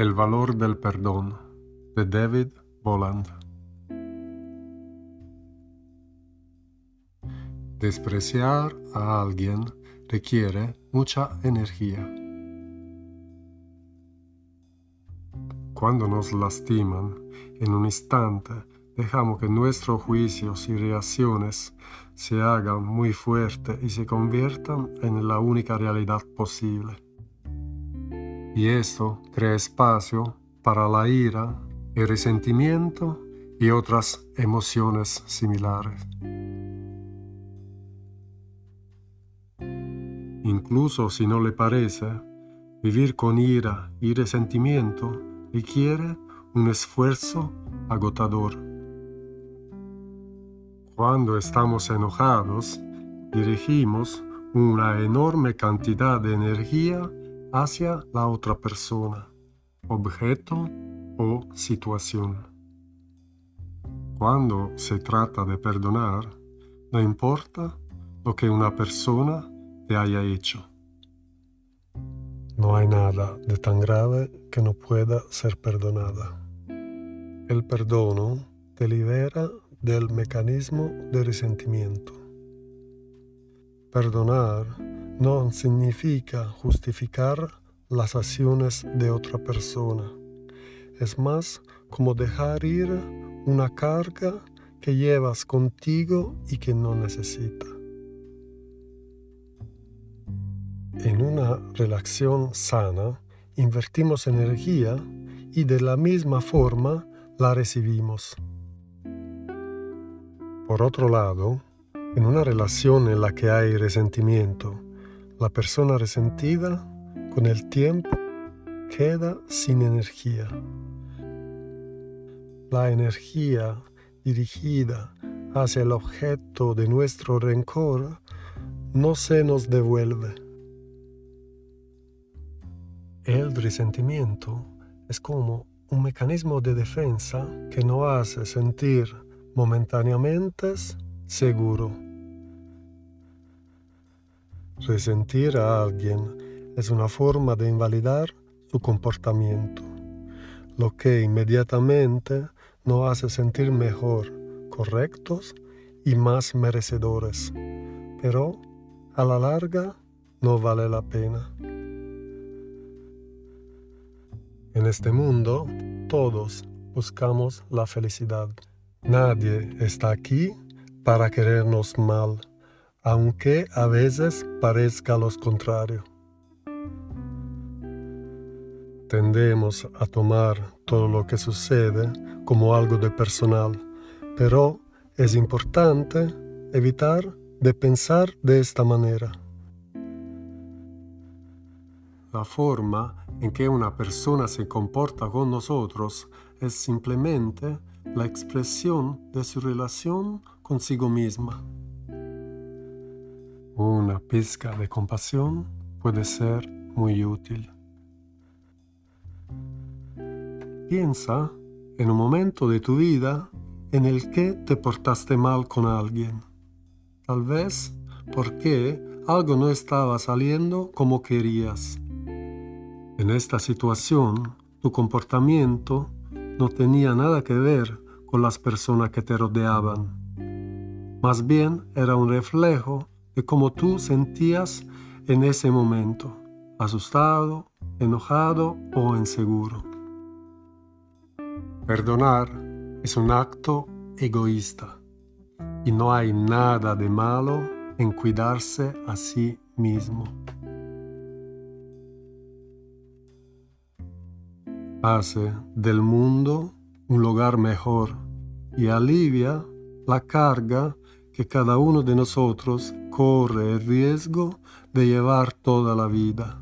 El valor del perdón de David Boland. Despreciar a alguien requiere mucha energía. Cuando nos lastiman, en un instante dejamos que nuestros juicios y reacciones se hagan muy fuertes y se conviertan en la única realidad posible. Y esto crea espacio para la ira, el resentimiento y otras emociones similares. Incluso si no le parece, vivir con ira y resentimiento requiere un esfuerzo agotador. Cuando estamos enojados, dirigimos una enorme cantidad de energía hacia la otra persona, objeto o situación. Cuando se trata de perdonar, no importa lo que una persona te haya hecho. No hay nada de tan grave que no pueda ser perdonada. El perdono te libera del mecanismo de resentimiento. Perdonar no significa justificar las acciones de otra persona. Es más como dejar ir una carga que llevas contigo y que no necesita. En una relación sana, invertimos energía y de la misma forma la recibimos. Por otro lado, en una relación en la que hay resentimiento, la persona resentida con el tiempo queda sin energía. La energía dirigida hacia el objeto de nuestro rencor no se nos devuelve. El resentimiento es como un mecanismo de defensa que nos hace sentir momentáneamente seguro. Resentir a alguien es una forma de invalidar su comportamiento, lo que inmediatamente nos hace sentir mejor, correctos y más merecedores, pero a la larga no vale la pena. En este mundo todos buscamos la felicidad. Nadie está aquí para querernos mal, aunque a veces parezca lo contrario. Tendemos a tomar todo lo que sucede como algo de personal, pero es importante evitar de pensar de esta manera. La forma en que una persona se comporta con nosotros es simplemente la expresión de su relación consigo misma. Una pizca de compasión puede ser muy útil. Piensa en un momento de tu vida en el que te portaste mal con alguien. Tal vez porque algo no estaba saliendo como querías en esta situación, tu comportamiento no tenía nada que ver con las personas que te rodeaban. Más bien era un reflejo de cómo tú sentías en ese momento, asustado, enojado o inseguro. Perdonar es un acto egoísta y no hay nada de malo en cuidarse a sí mismo. hace del mundo un lugar mejor y alivia la carga que cada uno de nosotros corre el riesgo de llevar toda la vida.